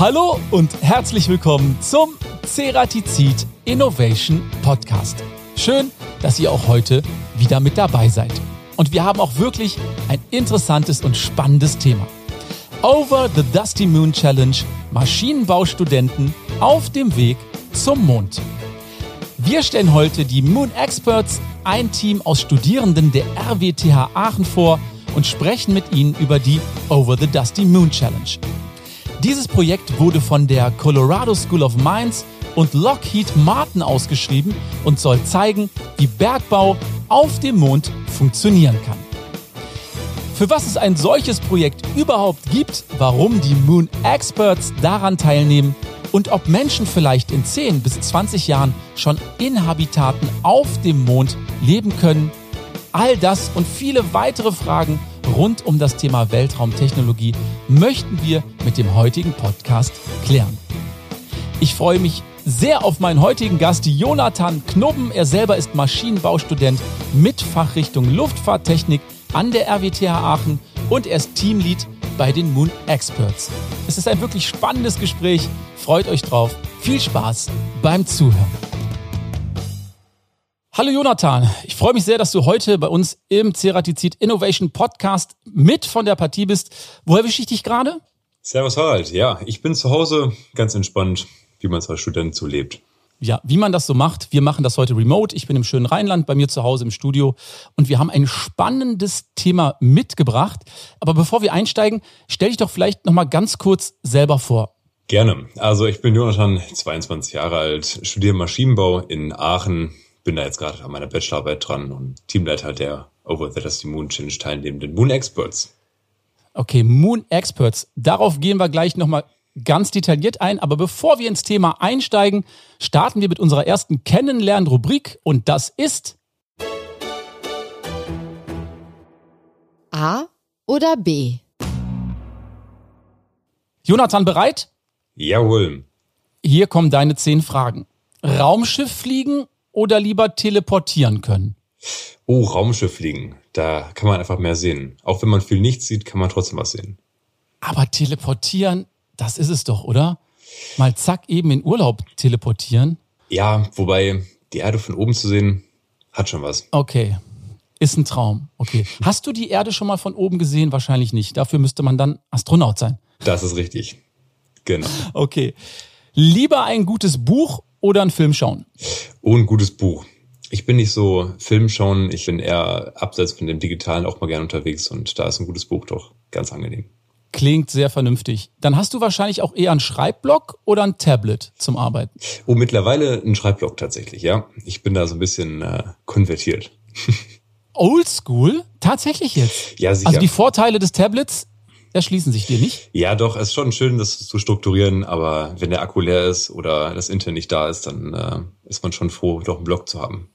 Hallo und herzlich willkommen zum Ceratizid Innovation Podcast. Schön, dass ihr auch heute wieder mit dabei seid. Und wir haben auch wirklich ein interessantes und spannendes Thema. Over the Dusty Moon Challenge Maschinenbaustudenten auf dem Weg zum Mond. Wir stellen heute die Moon Experts, ein Team aus Studierenden der RWTH Aachen vor und sprechen mit ihnen über die Over the Dusty Moon Challenge. Dieses Projekt wurde von der Colorado School of Mines und Lockheed Martin ausgeschrieben und soll zeigen, wie Bergbau auf dem Mond funktionieren kann. Für was es ein solches Projekt überhaupt gibt, warum die Moon Experts daran teilnehmen und ob Menschen vielleicht in 10 bis 20 Jahren schon in Habitaten auf dem Mond leben können, all das und viele weitere Fragen rund um das Thema Weltraumtechnologie möchten wir mit dem heutigen Podcast klären. Ich freue mich sehr auf meinen heutigen Gast, Jonathan Knubben. Er selber ist Maschinenbaustudent mit Fachrichtung Luftfahrttechnik an der RWTH Aachen und er ist Teamlead bei den Moon Experts. Es ist ein wirklich spannendes Gespräch. Freut euch drauf. Viel Spaß beim Zuhören. Hallo Jonathan, ich freue mich sehr, dass du heute bei uns im Ceratizid Innovation Podcast mit von der Partie bist. Wo erwische ich dich gerade? Servus Harald, ja, ich bin zu Hause ganz entspannt, wie man es als Student so lebt. Ja, wie man das so macht. Wir machen das heute remote. Ich bin im schönen Rheinland bei mir zu Hause im Studio und wir haben ein spannendes Thema mitgebracht. Aber bevor wir einsteigen, stell dich doch vielleicht noch mal ganz kurz selber vor. Gerne. Also ich bin Jonathan, 22 Jahre alt, studiere Maschinenbau in Aachen, bin da jetzt gerade an meiner Bachelorarbeit dran und Teamleiter der Over the Dusty Moon Challenge teilnehmenden Moon Experts. Okay, Moon Experts. Darauf gehen wir gleich nochmal ganz detailliert ein. Aber bevor wir ins Thema einsteigen, starten wir mit unserer ersten Kennenlernen-Rubrik und das ist A oder B? Jonathan bereit? Jawohl. Hier kommen deine zehn Fragen. Raumschiff fliegen oder lieber teleportieren können? Oh, Raumschiff fliegen. Da kann man einfach mehr sehen. Auch wenn man viel nichts sieht, kann man trotzdem was sehen. Aber teleportieren, das ist es doch, oder? Mal zack, eben in Urlaub teleportieren. Ja, wobei die Erde von oben zu sehen, hat schon was. Okay. Ist ein Traum. Okay. Hast du die Erde schon mal von oben gesehen? Wahrscheinlich nicht. Dafür müsste man dann Astronaut sein. Das ist richtig. Genau. Okay. Lieber ein gutes Buch oder einen Film schauen? Oh, ein gutes Buch. Ich bin nicht so Film schauen, ich bin eher abseits von dem Digitalen auch mal gern unterwegs und da ist ein gutes Buch doch ganz angenehm. Klingt sehr vernünftig. Dann hast du wahrscheinlich auch eher einen Schreibblock oder ein Tablet zum Arbeiten? Oh, mittlerweile ein Schreibblock tatsächlich, ja. Ich bin da so ein bisschen äh, konvertiert. Oldschool? Tatsächlich jetzt? Ja, sicher. Also die Vorteile des Tablets erschließen sich dir nicht? Ja, doch, es ist schon schön, das zu strukturieren, aber wenn der Akku leer ist oder das Internet nicht da ist, dann äh, ist man schon froh, doch einen Block zu haben.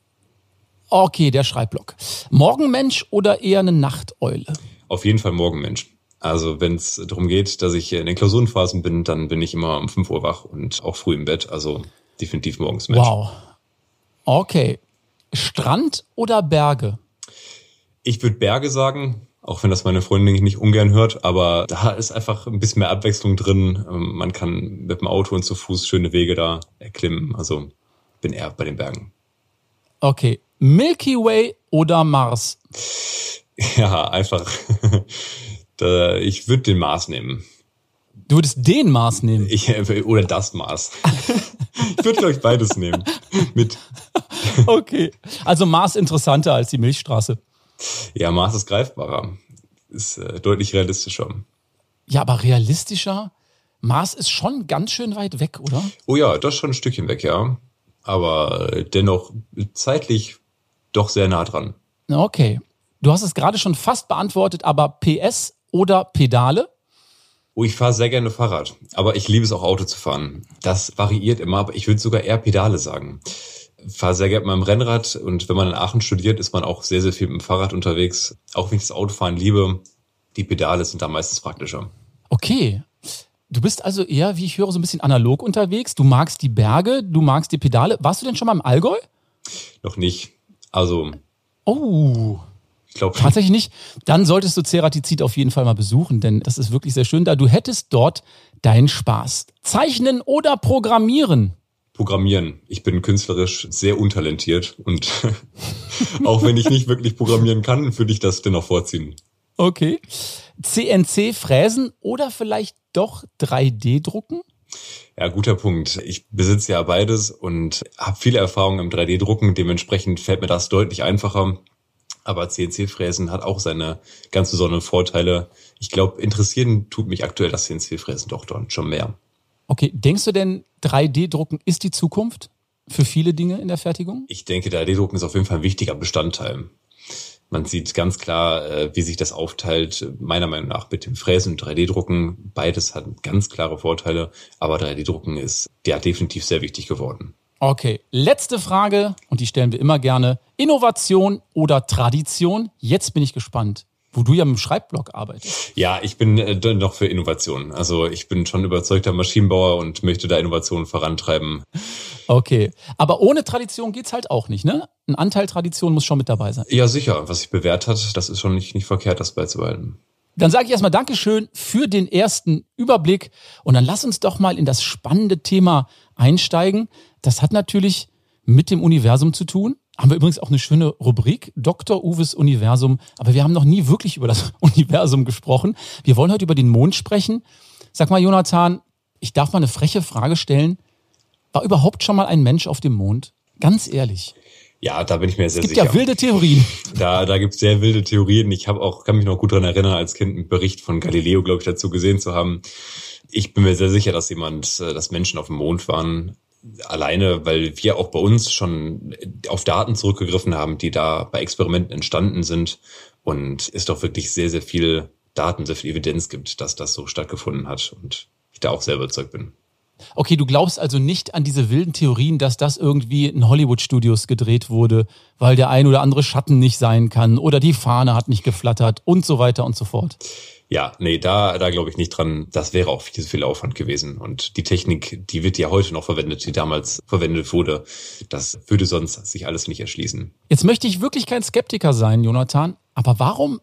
Okay, der Schreibblock. Morgenmensch oder eher eine Nachteule? Auf jeden Fall Morgenmensch. Also wenn es darum geht, dass ich in den Klausurenphasen bin, dann bin ich immer um 5 Uhr wach und auch früh im Bett. Also definitiv morgens Mensch. Wow. Okay. Strand oder Berge? Ich würde Berge sagen, auch wenn das meine Freundin nicht ungern hört, aber da ist einfach ein bisschen mehr Abwechslung drin. Ähm, man kann mit dem Auto und zu Fuß schöne Wege da erklimmen. Also bin eher bei den Bergen. Okay. Milky Way oder Mars? Ja, einfach. ich würde den Mars nehmen. Du würdest den Mars nehmen? Ich, oder das Mars. ich würde, glaube ich, beides nehmen. Mit. Okay. Also Mars interessanter als die Milchstraße. Ja, Mars ist greifbarer. Ist äh, deutlich realistischer. Ja, aber realistischer? Mars ist schon ganz schön weit weg, oder? Oh ja, das ist schon ein Stückchen weg, ja. Aber dennoch zeitlich doch sehr nah dran. Okay. Du hast es gerade schon fast beantwortet, aber PS oder Pedale? Oh, ich fahre sehr gerne Fahrrad, aber ich liebe es auch Auto zu fahren. Das variiert immer, aber ich würde sogar eher Pedale sagen. Fahre sehr gerne mit meinem Rennrad und wenn man in Aachen studiert, ist man auch sehr, sehr viel mit dem Fahrrad unterwegs. Auch wenn ich das Autofahren liebe, die Pedale sind da meistens praktischer. Okay. Du bist also eher, wie ich höre, so ein bisschen analog unterwegs. Du magst die Berge, du magst die Pedale. Warst du denn schon mal im Allgäu? Noch nicht. Also. Oh. glaube Tatsächlich nicht. Dann solltest du Ceratizid auf jeden Fall mal besuchen, denn das ist wirklich sehr schön da. Du hättest dort deinen Spaß. Zeichnen oder programmieren? Programmieren. Ich bin künstlerisch sehr untalentiert und auch wenn ich nicht wirklich programmieren kann, würde ich das dennoch vorziehen. Okay. CNC fräsen oder vielleicht doch 3D drucken? Ja, guter Punkt. Ich besitze ja beides und habe viele Erfahrungen im 3D-Drucken. Dementsprechend fällt mir das deutlich einfacher. Aber CNC-Fräsen hat auch seine ganz besonderen Vorteile. Ich glaube, interessieren tut mich aktuell das CNC-Fräsen doch schon mehr. Okay, denkst du denn, 3D-Drucken ist die Zukunft für viele Dinge in der Fertigung? Ich denke, 3D-Drucken ist auf jeden Fall ein wichtiger Bestandteil. Man sieht ganz klar, äh, wie sich das aufteilt, meiner Meinung nach mit dem Fräsen und 3D-Drucken. Beides hat ganz klare Vorteile, aber 3D-Drucken ist ja definitiv sehr wichtig geworden. Okay, letzte Frage und die stellen wir immer gerne. Innovation oder Tradition? Jetzt bin ich gespannt wo du ja mit dem Schreibblock arbeitest. Ja, ich bin äh, noch für Innovation. Also ich bin schon überzeugter Maschinenbauer und möchte da Innovationen vorantreiben. Okay, aber ohne Tradition geht's halt auch nicht, ne? Ein Anteil Tradition muss schon mit dabei sein. Ja, sicher. Was sich bewährt hat, das ist schon nicht, nicht verkehrt, das beizubehalten. Dann sage ich erstmal Dankeschön für den ersten Überblick und dann lass uns doch mal in das spannende Thema einsteigen. Das hat natürlich mit dem Universum zu tun haben wir übrigens auch eine schöne Rubrik, Dr. Uwes Universum. Aber wir haben noch nie wirklich über das Universum gesprochen. Wir wollen heute über den Mond sprechen. Sag mal, Jonathan, ich darf mal eine freche Frage stellen. War überhaupt schon mal ein Mensch auf dem Mond? Ganz ehrlich. Ja, da bin ich mir sehr sicher. Es gibt ja wilde Theorien. Da, da gibt es sehr wilde Theorien. Ich habe auch, kann mich noch gut daran erinnern, als Kind einen Bericht von Galileo, glaube ich, dazu gesehen zu haben. Ich bin mir sehr sicher, dass jemand, äh, dass Menschen auf dem Mond waren alleine, weil wir auch bei uns schon auf Daten zurückgegriffen haben, die da bei Experimenten entstanden sind und es doch wirklich sehr, sehr viel Daten, sehr viel Evidenz gibt, dass das so stattgefunden hat und ich da auch sehr überzeugt bin. Okay, du glaubst also nicht an diese wilden Theorien, dass das irgendwie in Hollywood-Studios gedreht wurde, weil der ein oder andere Schatten nicht sein kann oder die Fahne hat nicht geflattert und so weiter und so fort. Ja, nee, da, da glaube ich nicht dran. Das wäre auch viel zu viel Aufwand gewesen. Und die Technik, die wird ja heute noch verwendet, die damals verwendet wurde. Das würde sonst sich alles nicht erschließen. Jetzt möchte ich wirklich kein Skeptiker sein, Jonathan. Aber warum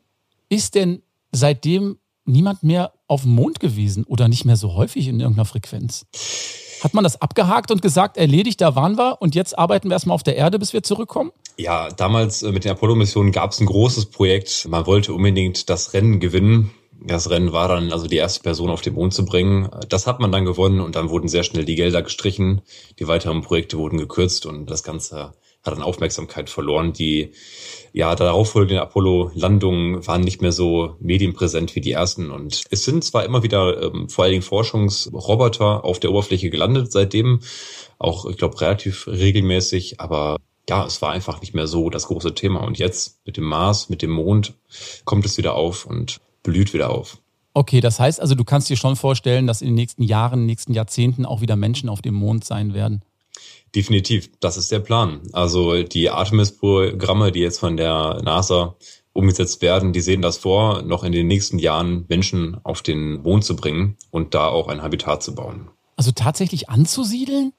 ist denn seitdem niemand mehr auf dem Mond gewesen oder nicht mehr so häufig in irgendeiner Frequenz? Hat man das abgehakt und gesagt, erledigt, da waren wir und jetzt arbeiten wir erstmal auf der Erde, bis wir zurückkommen? Ja, damals äh, mit den Apollo-Missionen gab es ein großes Projekt. Man wollte unbedingt das Rennen gewinnen das Rennen war dann also die erste Person auf den Mond zu bringen. Das hat man dann gewonnen und dann wurden sehr schnell die Gelder gestrichen. Die weiteren Projekte wurden gekürzt und das Ganze hat an Aufmerksamkeit verloren. Die ja darauffolgenden Apollo-Landungen waren nicht mehr so medienpräsent wie die ersten. Und es sind zwar immer wieder ähm, vor allen Dingen Forschungsroboter auf der Oberfläche gelandet seitdem, auch ich glaube relativ regelmäßig, aber ja, es war einfach nicht mehr so das große Thema. Und jetzt mit dem Mars, mit dem Mond kommt es wieder auf und blüht wieder auf. Okay, das heißt also, du kannst dir schon vorstellen, dass in den nächsten Jahren, in den nächsten Jahrzehnten auch wieder Menschen auf dem Mond sein werden. Definitiv, das ist der Plan. Also die Artemis-Programme, die jetzt von der NASA umgesetzt werden, die sehen das vor, noch in den nächsten Jahren Menschen auf den Mond zu bringen und da auch ein Habitat zu bauen. Also tatsächlich anzusiedeln?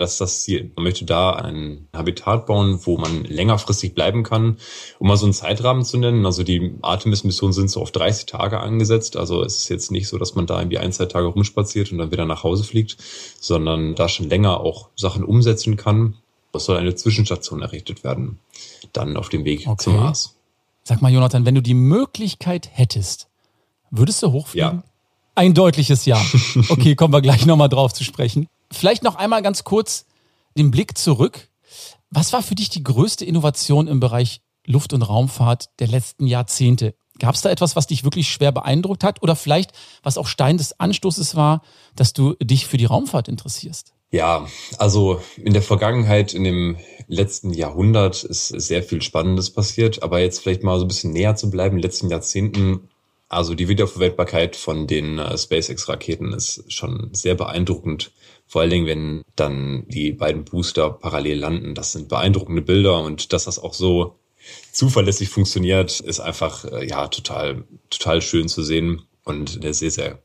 Das ist das Ziel. Man möchte da ein Habitat bauen, wo man längerfristig bleiben kann. Um mal so einen Zeitrahmen zu nennen, also die Artemis-Missionen sind so auf 30 Tage angesetzt. Also es ist jetzt nicht so, dass man da irgendwie ein, zwei Tage rumspaziert und dann wieder nach Hause fliegt, sondern da schon länger auch Sachen umsetzen kann. Es soll eine Zwischenstation errichtet werden, dann auf dem Weg okay. zum Mars. Sag mal, Jonathan, wenn du die Möglichkeit hättest, würdest du hochfliegen? Ja. Ein deutliches Ja. Okay, kommen wir gleich nochmal drauf zu sprechen. Vielleicht noch einmal ganz kurz den Blick zurück. Was war für dich die größte Innovation im Bereich Luft- und Raumfahrt der letzten Jahrzehnte? Gab es da etwas, was dich wirklich schwer beeindruckt hat oder vielleicht, was auch Stein des Anstoßes war, dass du dich für die Raumfahrt interessierst? Ja, also in der Vergangenheit, in dem letzten Jahrhundert ist sehr viel Spannendes passiert, aber jetzt vielleicht mal so ein bisschen näher zu bleiben, in den letzten Jahrzehnten also die Wiederverwendbarkeit von den äh, SpaceX-Raketen ist schon sehr beeindruckend. Vor allen Dingen, wenn dann die beiden Booster parallel landen. Das sind beeindruckende Bilder und dass das auch so zuverlässig funktioniert, ist einfach äh, ja total total schön zu sehen und eine sehr sehr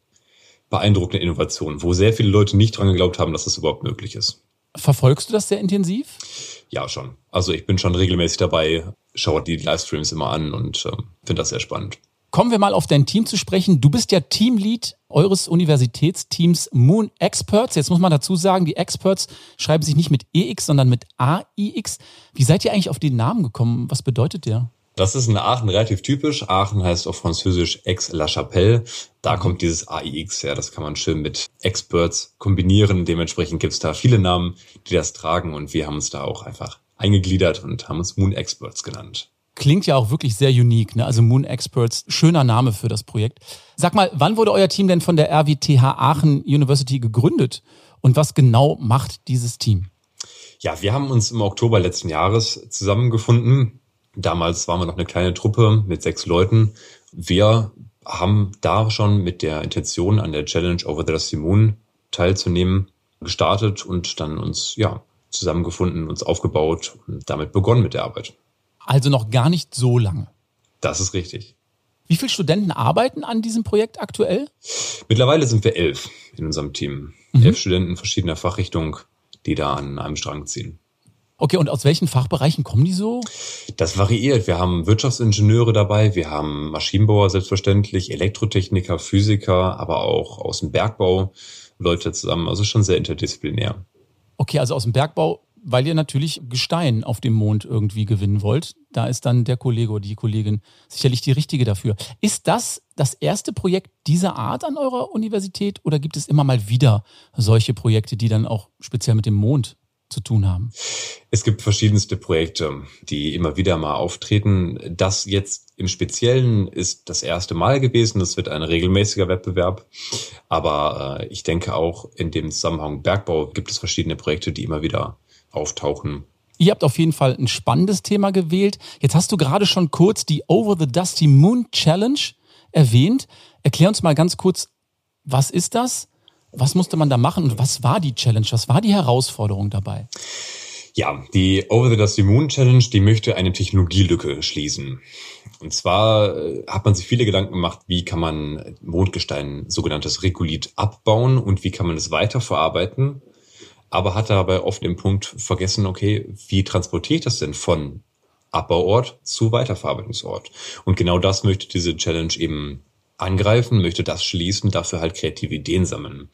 beeindruckende Innovation, wo sehr viele Leute nicht dran geglaubt haben, dass das überhaupt möglich ist. Verfolgst du das sehr intensiv? Ja, schon. Also ich bin schon regelmäßig dabei, schaue die Livestreams immer an und äh, finde das sehr spannend. Kommen wir mal auf dein Team zu sprechen. Du bist ja Teamlead eures Universitätsteams Moon Experts. Jetzt muss man dazu sagen, die Experts schreiben sich nicht mit EX, sondern mit AIX. Wie seid ihr eigentlich auf den Namen gekommen? Was bedeutet der? Das ist in Aachen relativ typisch. Aachen heißt auf Französisch Aix-la-Chapelle. Da kommt dieses AIX her. Das kann man schön mit Experts kombinieren. Dementsprechend gibt es da viele Namen, die das tragen. Und wir haben uns da auch einfach eingegliedert und haben uns Moon Experts genannt. Klingt ja auch wirklich sehr unique, ne? Also Moon Experts, schöner Name für das Projekt. Sag mal, wann wurde euer Team denn von der RWTH Aachen University gegründet? Und was genau macht dieses Team? Ja, wir haben uns im Oktober letzten Jahres zusammengefunden. Damals waren wir noch eine kleine Truppe mit sechs Leuten. Wir haben da schon mit der Intention, an der Challenge Over the Dusty Moon teilzunehmen, gestartet und dann uns, ja, zusammengefunden, uns aufgebaut und damit begonnen mit der Arbeit. Also noch gar nicht so lange. Das ist richtig. Wie viele Studenten arbeiten an diesem Projekt aktuell? Mittlerweile sind wir elf in unserem Team. Mhm. Elf Studenten verschiedener Fachrichtungen, die da an einem Strang ziehen. Okay, und aus welchen Fachbereichen kommen die so? Das variiert. Wir haben Wirtschaftsingenieure dabei, wir haben Maschinenbauer selbstverständlich, Elektrotechniker, Physiker, aber auch aus dem Bergbau Leute zusammen. Also schon sehr interdisziplinär. Okay, also aus dem Bergbau weil ihr natürlich Gestein auf dem Mond irgendwie gewinnen wollt. Da ist dann der Kollege oder die Kollegin sicherlich die richtige dafür. Ist das das erste Projekt dieser Art an eurer Universität oder gibt es immer mal wieder solche Projekte, die dann auch speziell mit dem Mond zu tun haben? Es gibt verschiedenste Projekte, die immer wieder mal auftreten. Das jetzt im Speziellen ist das erste Mal gewesen. Das wird ein regelmäßiger Wettbewerb. Aber äh, ich denke auch in dem Zusammenhang Bergbau gibt es verschiedene Projekte, die immer wieder auftauchen. Ihr habt auf jeden Fall ein spannendes Thema gewählt. Jetzt hast du gerade schon kurz die Over the Dusty Moon Challenge erwähnt. Erklär uns mal ganz kurz, was ist das? Was musste man da machen und was war die Challenge? Was war die Herausforderung dabei? Ja, die Over the Dusty Moon Challenge, die möchte eine Technologielücke schließen. Und zwar äh, hat man sich viele Gedanken gemacht, wie kann man Mondgestein, sogenanntes Regulit, abbauen und wie kann man es weiterverarbeiten aber hat dabei oft den Punkt vergessen, okay, wie transportiere ich das denn von Abbauort zu Weiterverarbeitungsort? Und genau das möchte diese Challenge eben angreifen, möchte das schließen, dafür halt kreative Ideen sammeln.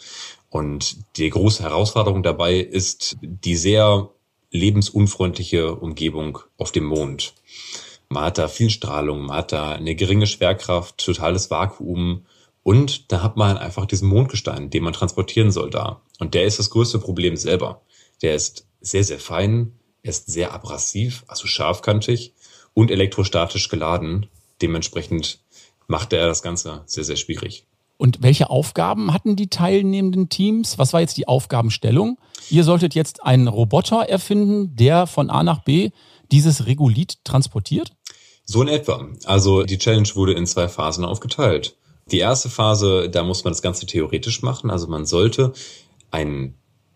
Und die große Herausforderung dabei ist die sehr lebensunfreundliche Umgebung auf dem Mond. Man hat da viel Strahlung, man hat da eine geringe Schwerkraft, totales Vakuum und da hat man einfach diesen Mondgestein, den man transportieren soll da. Und der ist das größte Problem selber. Der ist sehr, sehr fein, er ist sehr abrasiv, also scharfkantig und elektrostatisch geladen. Dementsprechend macht er das Ganze sehr, sehr schwierig. Und welche Aufgaben hatten die teilnehmenden Teams? Was war jetzt die Aufgabenstellung? Ihr solltet jetzt einen Roboter erfinden, der von A nach B dieses Regulit transportiert? So in etwa. Also die Challenge wurde in zwei Phasen aufgeteilt. Die erste Phase, da muss man das Ganze theoretisch machen. Also man sollte ein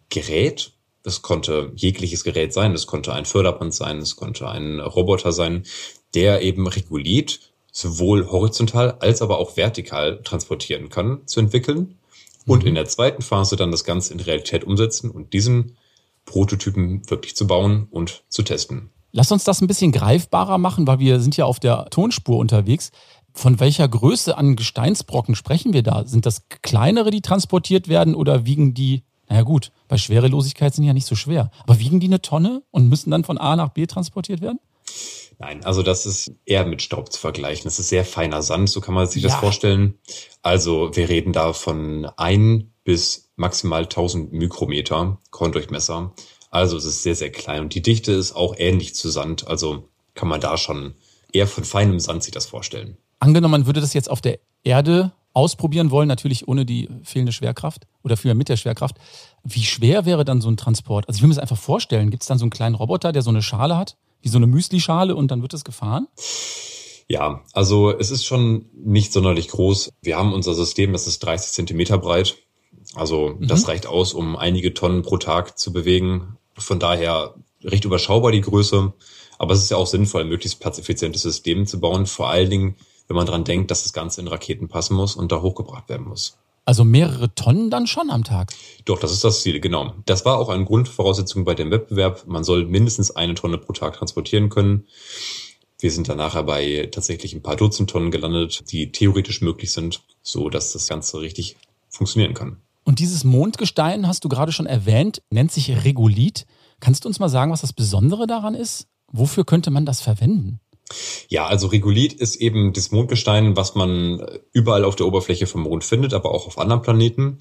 Gerät, das konnte jegliches Gerät sein, das konnte ein Förderband sein, das konnte ein Roboter sein, der eben Regulit sowohl horizontal als aber auch vertikal transportieren kann, zu entwickeln. Und mhm. in der zweiten Phase dann das Ganze in Realität umsetzen und diesen Prototypen wirklich zu bauen und zu testen. Lass uns das ein bisschen greifbarer machen, weil wir sind ja auf der Tonspur unterwegs. Von welcher Größe an Gesteinsbrocken sprechen wir da? Sind das kleinere, die transportiert werden oder wiegen die, naja gut, bei Schwerelosigkeit sind die ja nicht so schwer, aber wiegen die eine Tonne und müssen dann von A nach B transportiert werden? Nein, also das ist eher mit Staub zu vergleichen. Das ist sehr feiner Sand, so kann man sich ja. das vorstellen. Also wir reden da von ein bis maximal 1000 Mikrometer Korndurchmesser. Also es ist sehr, sehr klein und die Dichte ist auch ähnlich zu Sand. Also kann man da schon eher von feinem Sand sich das vorstellen. Angenommen, man würde das jetzt auf der Erde ausprobieren wollen, natürlich ohne die fehlende Schwerkraft oder vielmehr mit der Schwerkraft. Wie schwer wäre dann so ein Transport? Also ich will mir das einfach vorstellen. Gibt es dann so einen kleinen Roboter, der so eine Schale hat, wie so eine Müsli-Schale und dann wird das gefahren? Ja, also es ist schon nicht sonderlich groß. Wir haben unser System, das ist 30 Zentimeter breit. Also mhm. das reicht aus, um einige Tonnen pro Tag zu bewegen. Von daher recht überschaubar die Größe. Aber es ist ja auch sinnvoll, ein möglichst platzeffizientes System zu bauen. Vor allen Dingen, wenn man dran denkt, dass das Ganze in Raketen passen muss und da hochgebracht werden muss. Also mehrere Tonnen dann schon am Tag? Doch, das ist das Ziel, genau. Das war auch eine Grundvoraussetzung bei dem Wettbewerb. Man soll mindestens eine Tonne pro Tag transportieren können. Wir sind dann nachher bei tatsächlich ein paar Dutzend Tonnen gelandet, die theoretisch möglich sind, so dass das Ganze richtig funktionieren kann. Und dieses Mondgestein, hast du gerade schon erwähnt, nennt sich Regolith. Kannst du uns mal sagen, was das Besondere daran ist? Wofür könnte man das verwenden? Ja, also Regolith ist eben das Mondgestein, was man überall auf der Oberfläche vom Mond findet, aber auch auf anderen Planeten.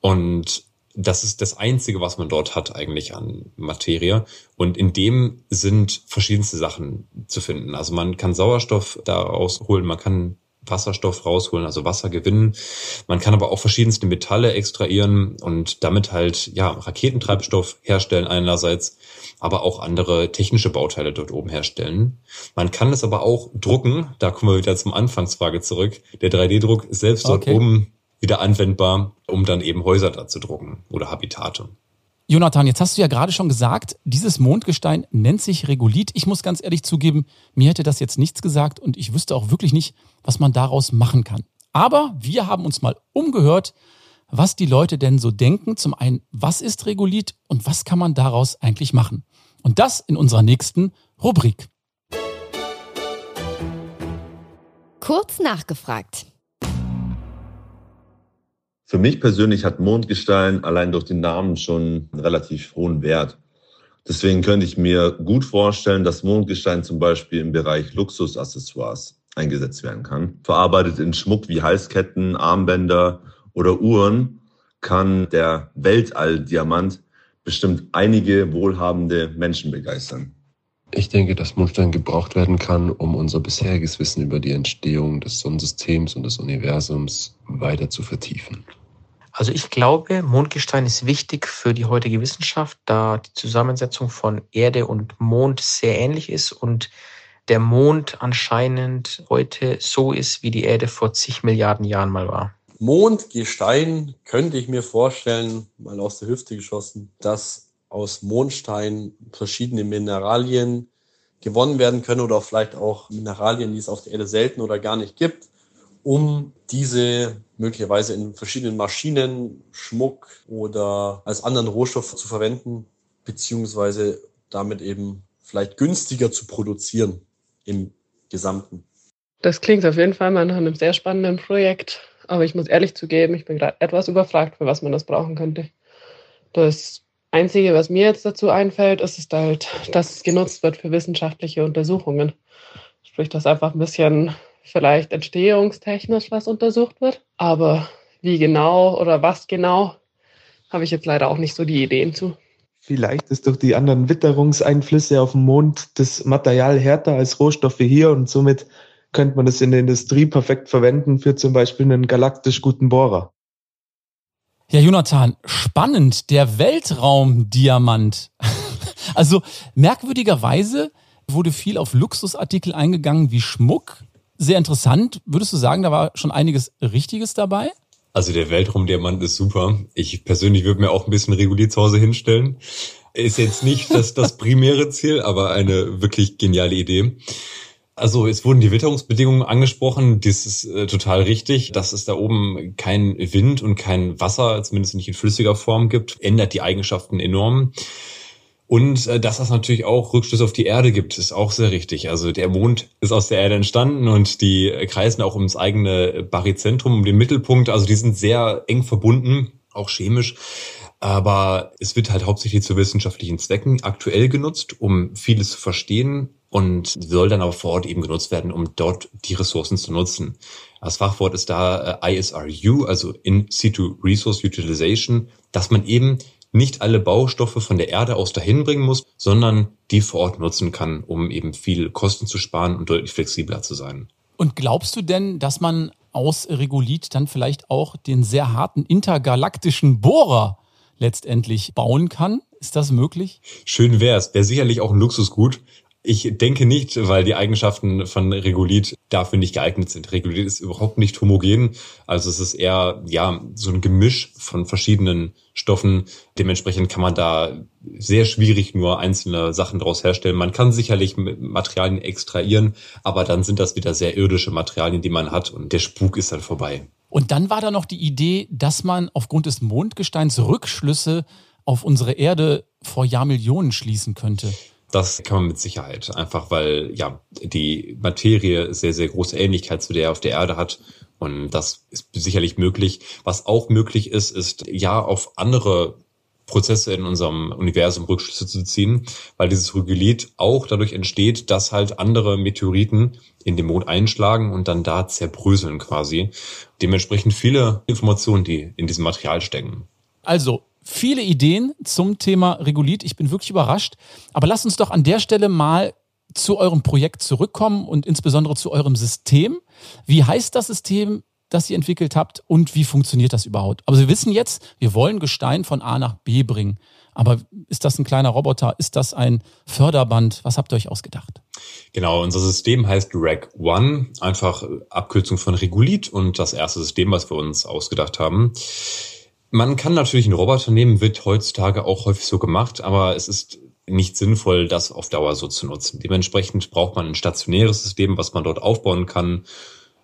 Und das ist das Einzige, was man dort hat eigentlich an Materie. Und in dem sind verschiedenste Sachen zu finden. Also man kann Sauerstoff daraus holen, man kann Wasserstoff rausholen, also Wasser gewinnen. Man kann aber auch verschiedenste Metalle extrahieren und damit halt ja Raketentreibstoff herstellen einerseits, aber auch andere technische Bauteile dort oben herstellen. Man kann es aber auch drucken, da kommen wir wieder zum Anfangsfrage zurück. Der 3D-Druck selbst dort okay. oben wieder anwendbar, um dann eben Häuser da zu drucken oder Habitate. Jonathan, jetzt hast du ja gerade schon gesagt, dieses Mondgestein nennt sich Regolith. Ich muss ganz ehrlich zugeben, mir hätte das jetzt nichts gesagt und ich wüsste auch wirklich nicht, was man daraus machen kann. Aber wir haben uns mal umgehört, was die Leute denn so denken. Zum einen, was ist Regolith und was kann man daraus eigentlich machen? Und das in unserer nächsten Rubrik. Kurz nachgefragt. Für mich persönlich hat Mondgestein allein durch den Namen schon einen relativ hohen Wert. Deswegen könnte ich mir gut vorstellen, dass Mondgestein zum Beispiel im Bereich Luxusaccessoires eingesetzt werden kann. Verarbeitet in Schmuck wie Halsketten, Armbänder oder Uhren kann der Weltall-Diamant bestimmt einige wohlhabende Menschen begeistern. Ich denke, dass Mondstein gebraucht werden kann, um unser bisheriges Wissen über die Entstehung des Sonnensystems und des Universums weiter zu vertiefen. Also ich glaube, Mondgestein ist wichtig für die heutige Wissenschaft, da die Zusammensetzung von Erde und Mond sehr ähnlich ist und der Mond anscheinend heute so ist, wie die Erde vor zig Milliarden Jahren mal war. Mondgestein könnte ich mir vorstellen, mal aus der Hüfte geschossen, dass aus Mondstein verschiedene Mineralien gewonnen werden können oder vielleicht auch Mineralien, die es auf der Erde selten oder gar nicht gibt, um diese möglicherweise in verschiedenen Maschinen, Schmuck oder als anderen Rohstoff zu verwenden, beziehungsweise damit eben vielleicht günstiger zu produzieren im Gesamten. Das klingt auf jeden Fall mal nach einem sehr spannenden Projekt. Aber ich muss ehrlich zugeben, ich bin gerade etwas überfragt, für was man das brauchen könnte. Das Einzige, was mir jetzt dazu einfällt, ist, ist halt, dass es genutzt wird für wissenschaftliche Untersuchungen. Sprich, dass einfach ein bisschen vielleicht entstehungstechnisch was untersucht wird. Aber wie genau oder was genau, habe ich jetzt leider auch nicht so die Ideen zu. Vielleicht ist durch die anderen Witterungseinflüsse auf dem Mond das Material härter als Rohstoffe hier und somit könnte man es in der Industrie perfekt verwenden für zum Beispiel einen galaktisch guten Bohrer. Ja, Jonathan, spannend, der Weltraumdiamant. also merkwürdigerweise wurde viel auf Luxusartikel eingegangen wie Schmuck. Sehr interessant. Würdest du sagen, da war schon einiges Richtiges dabei? Also der Weltraumdiamant ist super. Ich persönlich würde mir auch ein bisschen reguliert zu Hause hinstellen. Ist jetzt nicht das, das primäre Ziel, aber eine wirklich geniale Idee. Also es wurden die Witterungsbedingungen angesprochen. Das ist äh, total richtig. Dass es da oben kein Wind und kein Wasser, zumindest nicht in flüssiger Form gibt, ändert die Eigenschaften enorm. Und äh, dass das natürlich auch Rückschlüsse auf die Erde gibt, ist auch sehr richtig. Also der Mond ist aus der Erde entstanden und die kreisen auch ums eigene Baryzentrum, um den Mittelpunkt. Also die sind sehr eng verbunden, auch chemisch. Aber es wird halt hauptsächlich zu wissenschaftlichen Zwecken aktuell genutzt, um vieles zu verstehen und soll dann aber vor Ort eben genutzt werden, um dort die Ressourcen zu nutzen. Das Fachwort ist da äh, ISRU, also In Situ Resource Utilization, dass man eben nicht alle Baustoffe von der Erde aus dahin bringen muss, sondern die vor Ort nutzen kann, um eben viel Kosten zu sparen und deutlich flexibler zu sein. Und glaubst du denn, dass man aus Regolith dann vielleicht auch den sehr harten intergalaktischen Bohrer letztendlich bauen kann? Ist das möglich? Schön wär's. Wäre sicherlich auch ein Luxusgut. Ich denke nicht, weil die Eigenschaften von Regolith dafür nicht geeignet sind. Regolith ist überhaupt nicht homogen. Also es ist eher, ja, so ein Gemisch von verschiedenen Stoffen. Dementsprechend kann man da sehr schwierig nur einzelne Sachen daraus herstellen. Man kann sicherlich Materialien extrahieren, aber dann sind das wieder sehr irdische Materialien, die man hat und der Spuk ist dann vorbei. Und dann war da noch die Idee, dass man aufgrund des Mondgesteins Rückschlüsse auf unsere Erde vor Jahrmillionen schließen könnte. Das kann man mit Sicherheit. Einfach weil, ja, die Materie sehr, sehr große Ähnlichkeit zu der auf der Erde hat. Und das ist sicherlich möglich. Was auch möglich ist, ist ja auf andere Prozesse in unserem Universum Rückschlüsse zu ziehen, weil dieses Regolith auch dadurch entsteht, dass halt andere Meteoriten in den Mond einschlagen und dann da zerbröseln quasi. Dementsprechend viele Informationen, die in diesem Material stecken. Also, viele Ideen zum Thema Regolith. Ich bin wirklich überrascht. Aber lasst uns doch an der Stelle mal zu eurem Projekt zurückkommen und insbesondere zu eurem System. Wie heißt das System? das ihr entwickelt habt und wie funktioniert das überhaupt? Aber wir wissen jetzt, wir wollen Gestein von A nach B bringen. Aber ist das ein kleiner Roboter? Ist das ein Förderband? Was habt ihr euch ausgedacht? Genau, unser System heißt Reg One, einfach Abkürzung von Regulit und das erste System, was wir uns ausgedacht haben. Man kann natürlich einen Roboter nehmen, wird heutzutage auch häufig so gemacht, aber es ist nicht sinnvoll, das auf Dauer so zu nutzen. Dementsprechend braucht man ein stationäres System, was man dort aufbauen kann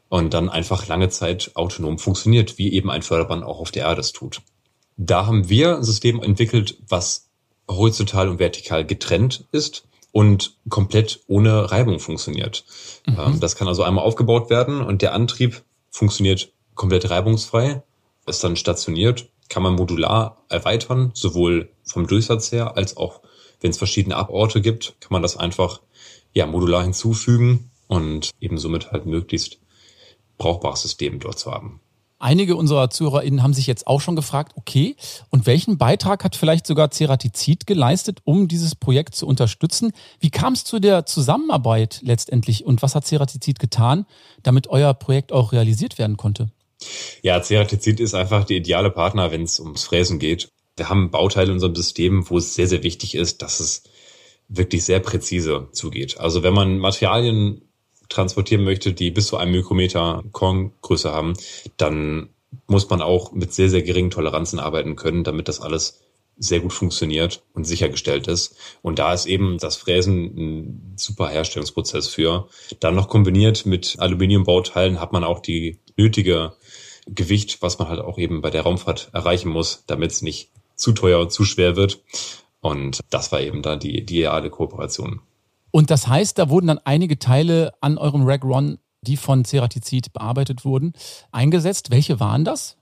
und dann einfach lange Zeit autonom funktioniert, wie eben ein Förderband auch auf der Erde es tut. Da haben wir ein System entwickelt, was horizontal und vertikal getrennt ist und komplett ohne Reibung funktioniert. Mhm. Ähm, das kann also einmal aufgebaut werden und der Antrieb funktioniert komplett reibungsfrei, ist dann stationiert, kann man modular erweitern, sowohl vom Durchsatz her als auch wenn es verschiedene Aborte gibt, kann man das einfach ja modular hinzufügen und eben somit halt möglichst brauchbares System dort zu haben. Einige unserer ZuhörerInnen haben sich jetzt auch schon gefragt, okay, und welchen Beitrag hat vielleicht sogar Ceratizid geleistet, um dieses Projekt zu unterstützen? Wie kam es zu der Zusammenarbeit letztendlich und was hat Ceratizid getan, damit euer Projekt auch realisiert werden konnte? Ja, Ceratizid ist einfach der ideale Partner, wenn es ums Fräsen geht. Wir haben Bauteile in unserem System, wo es sehr, sehr wichtig ist, dass es wirklich sehr präzise zugeht. Also wenn man Materialien transportieren möchte, die bis zu einem Mikrometer Korngröße haben, dann muss man auch mit sehr, sehr geringen Toleranzen arbeiten können, damit das alles sehr gut funktioniert und sichergestellt ist. Und da ist eben das Fräsen ein super Herstellungsprozess für. Dann noch kombiniert mit Aluminiumbauteilen hat man auch die nötige Gewicht, was man halt auch eben bei der Raumfahrt erreichen muss, damit es nicht zu teuer und zu schwer wird. Und das war eben da die, die ideale Kooperation. Und das heißt, da wurden dann einige Teile an eurem Rag Ron, die von Ceratizid bearbeitet wurden, eingesetzt. Welche waren das?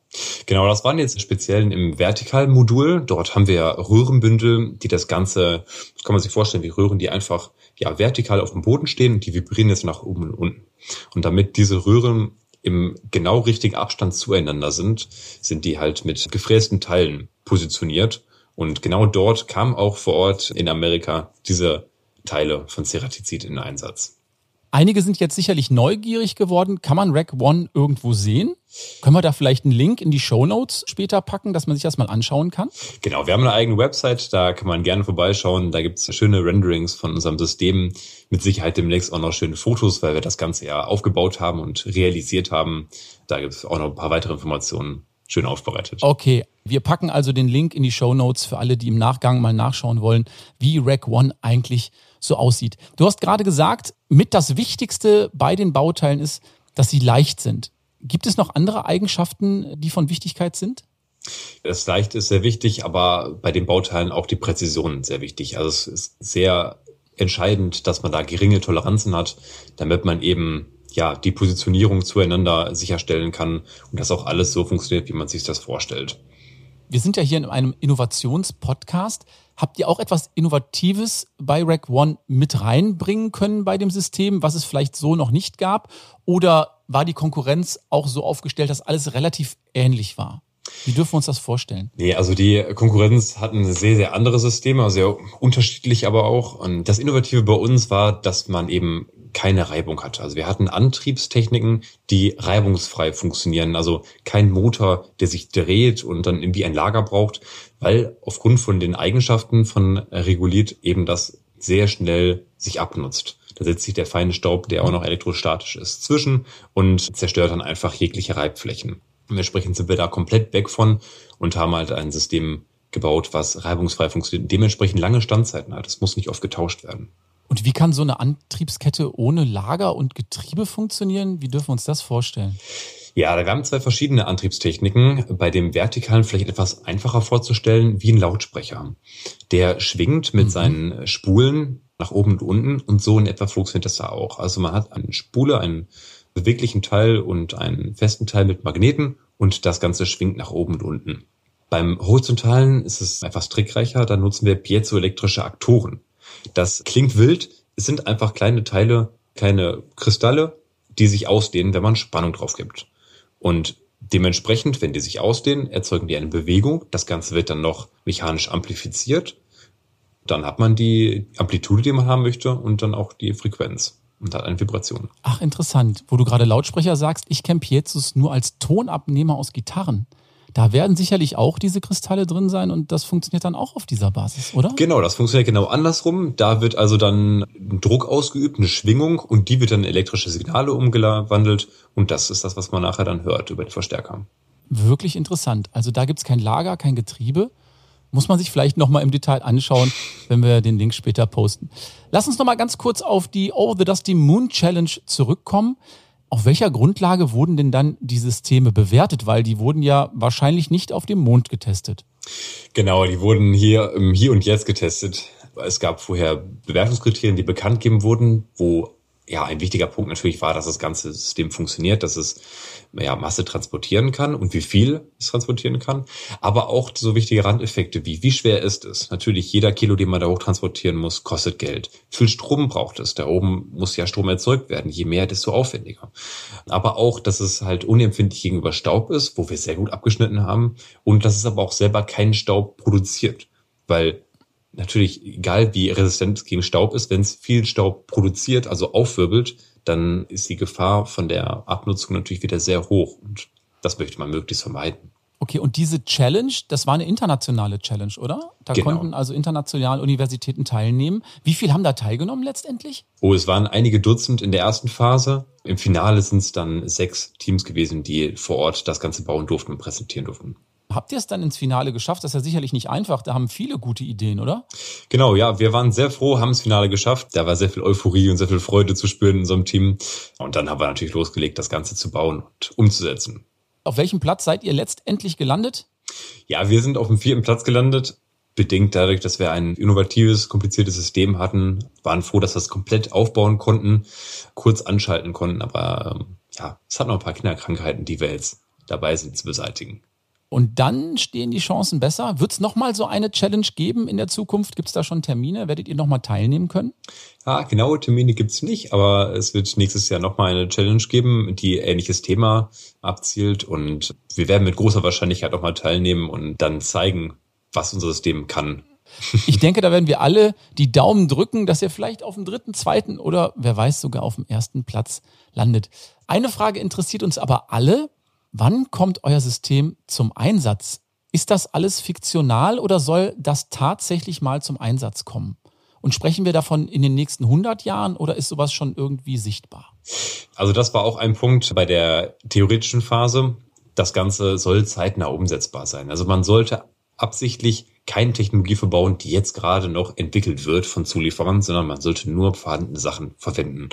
Genau, das waren jetzt speziell im Vertikalmodul. Dort haben wir Röhrenbündel, die das Ganze, das kann man sich vorstellen, wie Röhren, die einfach ja, vertikal auf dem Boden stehen und die vibrieren jetzt nach oben und unten. Und damit diese Röhren im genau richtigen Abstand zueinander sind, sind die halt mit gefrästen Teilen positioniert. Und genau dort kam auch vor Ort in Amerika diese Teile von Ceratizid in Einsatz. Einige sind jetzt sicherlich neugierig geworden. Kann man Rack One irgendwo sehen? Können wir da vielleicht einen Link in die Show Notes später packen, dass man sich das mal anschauen kann? Genau, wir haben eine eigene Website, da kann man gerne vorbeischauen. Da gibt es schöne Renderings von unserem System. Mit Sicherheit demnächst auch noch schöne Fotos, weil wir das Ganze ja aufgebaut haben und realisiert haben. Da gibt es auch noch ein paar weitere Informationen schön aufbereitet. Okay, wir packen also den Link in die Show Notes für alle, die im Nachgang mal nachschauen wollen, wie Rack One eigentlich so aussieht. Du hast gerade gesagt, mit das Wichtigste bei den Bauteilen ist, dass sie leicht sind. Gibt es noch andere Eigenschaften, die von Wichtigkeit sind? Das Leicht ist sehr wichtig, aber bei den Bauteilen auch die Präzision sehr wichtig. Also es ist sehr entscheidend, dass man da geringe Toleranzen hat, damit man eben ja, die Positionierung zueinander sicherstellen kann und dass auch alles so funktioniert, wie man sich das vorstellt. Wir sind ja hier in einem Innovationspodcast. Habt ihr auch etwas Innovatives bei Rack One mit reinbringen können bei dem System, was es vielleicht so noch nicht gab? Oder war die Konkurrenz auch so aufgestellt, dass alles relativ ähnlich war? Wie dürfen wir uns das vorstellen? Nee, also die Konkurrenz hat ein sehr, sehr anderes System, also sehr unterschiedlich aber auch. Und das Innovative bei uns war, dass man eben keine Reibung hatte. Also wir hatten Antriebstechniken, die reibungsfrei funktionieren. Also kein Motor, der sich dreht und dann irgendwie ein Lager braucht, weil aufgrund von den Eigenschaften von Regulit eben das sehr schnell sich abnutzt. Da setzt sich der feine Staub, der auch noch elektrostatisch ist, zwischen und zerstört dann einfach jegliche Reibflächen. Und entsprechend sind wir da komplett weg von und haben halt ein System gebaut, was reibungsfrei funktioniert, dementsprechend lange Standzeiten hat. Es muss nicht oft getauscht werden. Und wie kann so eine Antriebskette ohne Lager und Getriebe funktionieren? Wie dürfen wir uns das vorstellen? Ja, da haben zwei verschiedene Antriebstechniken. Bei dem vertikalen vielleicht etwas einfacher vorzustellen, wie ein Lautsprecher. Der schwingt mit mhm. seinen Spulen nach oben und unten und so in etwa funktioniert das da auch. Also man hat eine Spule, einen beweglichen Teil und einen festen Teil mit Magneten und das Ganze schwingt nach oben und unten. Beim horizontalen ist es etwas trickreicher, da nutzen wir piezoelektrische Aktoren. Das klingt wild, es sind einfach kleine Teile, kleine Kristalle, die sich ausdehnen, wenn man Spannung drauf gibt. Und dementsprechend, wenn die sich ausdehnen, erzeugen die eine Bewegung. Das Ganze wird dann noch mechanisch amplifiziert. Dann hat man die Amplitude, die man haben möchte und dann auch die Frequenz und hat eine Vibration. Ach, interessant. Wo du gerade Lautsprecher sagst, ich kenne Piezus nur als Tonabnehmer aus Gitarren. Da werden sicherlich auch diese Kristalle drin sein und das funktioniert dann auch auf dieser Basis, oder? Genau, das funktioniert genau andersrum. Da wird also dann ein Druck ausgeübt, eine Schwingung und die wird dann in elektrische Signale umgewandelt und das ist das, was man nachher dann hört über den Verstärker. Wirklich interessant. Also da gibt's kein Lager, kein Getriebe. Muss man sich vielleicht nochmal im Detail anschauen, wenn wir den Link später posten. Lass uns nochmal ganz kurz auf die Over the Dusty Moon Challenge zurückkommen. Auf welcher Grundlage wurden denn dann die Systeme bewertet? Weil die wurden ja wahrscheinlich nicht auf dem Mond getestet. Genau, die wurden hier im Hier und Jetzt getestet. Es gab vorher Bewertungskriterien, die bekannt gegeben wurden, wo ja, ein wichtiger Punkt natürlich war, dass das ganze System funktioniert, dass es ja, Masse transportieren kann und wie viel es transportieren kann. Aber auch so wichtige Randeffekte wie, wie schwer ist es? Natürlich, jeder Kilo, den man da hoch transportieren muss, kostet Geld. Viel Strom braucht es? Da oben muss ja Strom erzeugt werden. Je mehr, desto aufwendiger. Aber auch, dass es halt unempfindlich gegenüber Staub ist, wo wir sehr gut abgeschnitten haben. Und dass es aber auch selber keinen Staub produziert. Weil natürlich, egal wie resistent es gegen Staub ist, wenn es viel Staub produziert, also aufwirbelt, dann ist die Gefahr von der Abnutzung natürlich wieder sehr hoch. Und das möchte man möglichst vermeiden. Okay, und diese Challenge, das war eine internationale Challenge, oder? Da genau. konnten also internationale Universitäten teilnehmen. Wie viel haben da teilgenommen letztendlich? Oh, es waren einige Dutzend in der ersten Phase. Im Finale sind es dann sechs Teams gewesen, die vor Ort das Ganze bauen durften und präsentieren durften. Habt ihr es dann ins Finale geschafft? Das ist ja sicherlich nicht einfach. Da haben viele gute Ideen, oder? Genau, ja. Wir waren sehr froh, haben das Finale geschafft. Da war sehr viel Euphorie und sehr viel Freude zu spüren in unserem Team. Und dann haben wir natürlich losgelegt, das Ganze zu bauen und umzusetzen. Auf welchem Platz seid ihr letztendlich gelandet? Ja, wir sind auf dem vierten Platz gelandet. Bedingt dadurch, dass wir ein innovatives, kompliziertes System hatten, waren froh, dass wir es komplett aufbauen konnten, kurz anschalten konnten. Aber ähm, ja, es hat noch ein paar Kinderkrankheiten, die wir jetzt dabei sind zu beseitigen. Und dann stehen die Chancen besser. Wird es nochmal so eine Challenge geben in der Zukunft? Gibt es da schon Termine? Werdet ihr nochmal teilnehmen können? Ja, genaue Termine gibt es nicht, aber es wird nächstes Jahr nochmal eine Challenge geben, die ähnliches Thema abzielt. Und wir werden mit großer Wahrscheinlichkeit nochmal teilnehmen und dann zeigen, was unser System kann. Ich denke, da werden wir alle die Daumen drücken, dass ihr vielleicht auf dem dritten, zweiten oder wer weiß sogar auf dem ersten Platz landet. Eine Frage interessiert uns aber alle. Wann kommt euer System zum Einsatz? Ist das alles fiktional oder soll das tatsächlich mal zum Einsatz kommen? Und sprechen wir davon in den nächsten 100 Jahren oder ist sowas schon irgendwie sichtbar? Also das war auch ein Punkt bei der theoretischen Phase. Das Ganze soll zeitnah umsetzbar sein. Also man sollte absichtlich keine Technologie verbauen, die jetzt gerade noch entwickelt wird von Zulieferern, sondern man sollte nur vorhandene Sachen verwenden.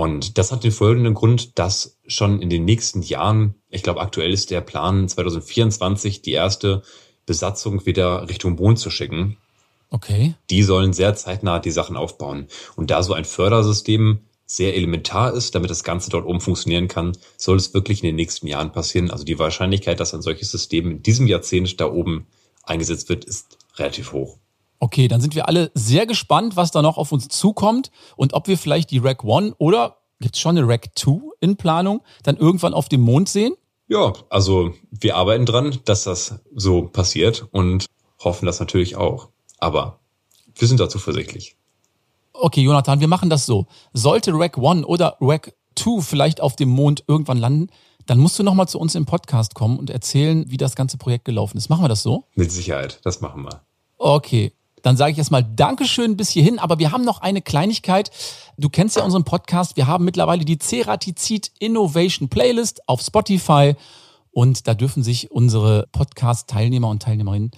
Und das hat den folgenden Grund, dass schon in den nächsten Jahren, ich glaube aktuell ist der Plan 2024 die erste Besatzung wieder Richtung Mond zu schicken. Okay. Die sollen sehr zeitnah die Sachen aufbauen. Und da so ein Fördersystem sehr elementar ist, damit das Ganze dort oben funktionieren kann, soll es wirklich in den nächsten Jahren passieren. Also die Wahrscheinlichkeit, dass ein solches System in diesem Jahrzehnt da oben eingesetzt wird, ist relativ hoch. Okay, dann sind wir alle sehr gespannt, was da noch auf uns zukommt und ob wir vielleicht die Rack One oder gibt es schon eine Rack 2 in Planung, dann irgendwann auf dem Mond sehen? Ja, also wir arbeiten dran, dass das so passiert und hoffen das natürlich auch. Aber wir sind da zuversichtlich. Okay, Jonathan, wir machen das so. Sollte Rack 1 oder Rack 2 vielleicht auf dem Mond irgendwann landen, dann musst du nochmal zu uns im Podcast kommen und erzählen, wie das ganze Projekt gelaufen ist. Machen wir das so? Mit Sicherheit, das machen wir. Okay, dann sage ich erstmal Dankeschön bis hierhin. Aber wir haben noch eine Kleinigkeit. Du kennst ja unseren Podcast. Wir haben mittlerweile die Ceratizid Innovation Playlist auf Spotify. Und da dürfen sich unsere Podcast-Teilnehmer und Teilnehmerinnen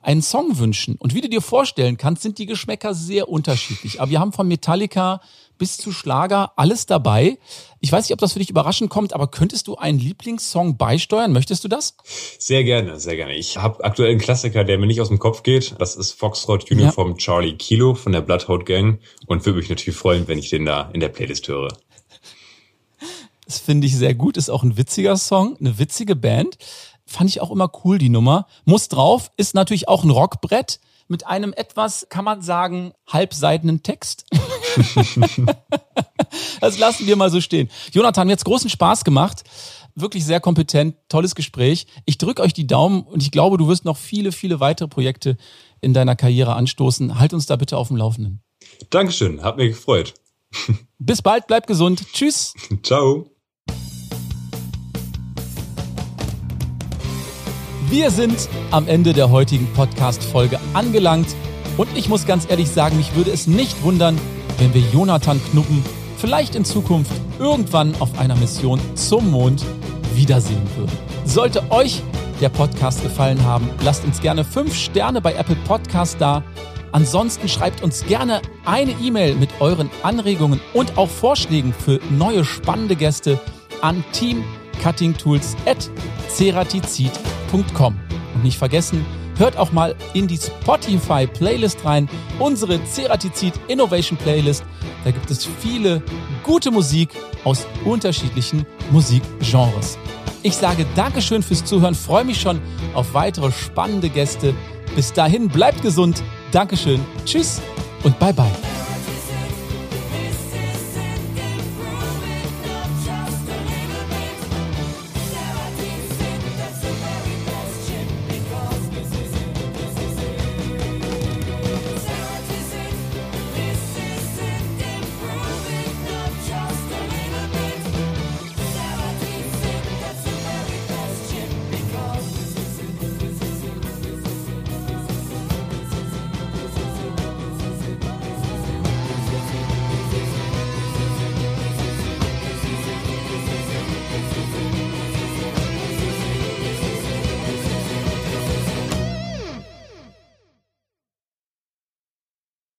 einen Song wünschen. Und wie du dir vorstellen kannst, sind die Geschmäcker sehr unterschiedlich. Aber wir haben von Metallica bis zu Schlager, alles dabei. Ich weiß nicht, ob das für dich überraschend kommt, aber könntest du einen Lieblingssong beisteuern? Möchtest du das? Sehr gerne, sehr gerne. Ich habe aktuell einen Klassiker, der mir nicht aus dem Kopf geht. Das ist Foxtrot Uniform ja. Charlie Kilo von der Bloodhound Gang und würde mich natürlich freuen, wenn ich den da in der Playlist höre. Das finde ich sehr gut. Ist auch ein witziger Song, eine witzige Band. Fand ich auch immer cool, die Nummer. Muss drauf, ist natürlich auch ein Rockbrett mit einem etwas, kann man sagen, halbseidenen Text. das lassen wir mal so stehen. Jonathan, mir jetzt großen Spaß gemacht. Wirklich sehr kompetent, tolles Gespräch. Ich drücke euch die Daumen und ich glaube, du wirst noch viele, viele weitere Projekte in deiner Karriere anstoßen. Halt uns da bitte auf dem Laufenden. Dankeschön, hat mich gefreut. Bis bald, bleib gesund. Tschüss. Ciao. Wir sind am Ende der heutigen Podcast-Folge angelangt und ich muss ganz ehrlich sagen, mich würde es nicht wundern, wenn wir Jonathan Knuppen vielleicht in Zukunft irgendwann auf einer Mission zum Mond wiedersehen würden. Sollte euch der Podcast gefallen haben, lasst uns gerne fünf Sterne bei Apple Podcast da. Ansonsten schreibt uns gerne eine E-Mail mit euren Anregungen und auch Vorschlägen für neue spannende Gäste an teamcuttingtools@ceratizid.com. Und nicht vergessen, hört auch mal in die Spotify Playlist rein, unsere Ceratizid Innovation Playlist. Da gibt es viele gute Musik aus unterschiedlichen Musikgenres. Ich sage Dankeschön fürs Zuhören, freue mich schon auf weitere spannende Gäste. Bis dahin bleibt gesund. Dankeschön. Tschüss und bye bye.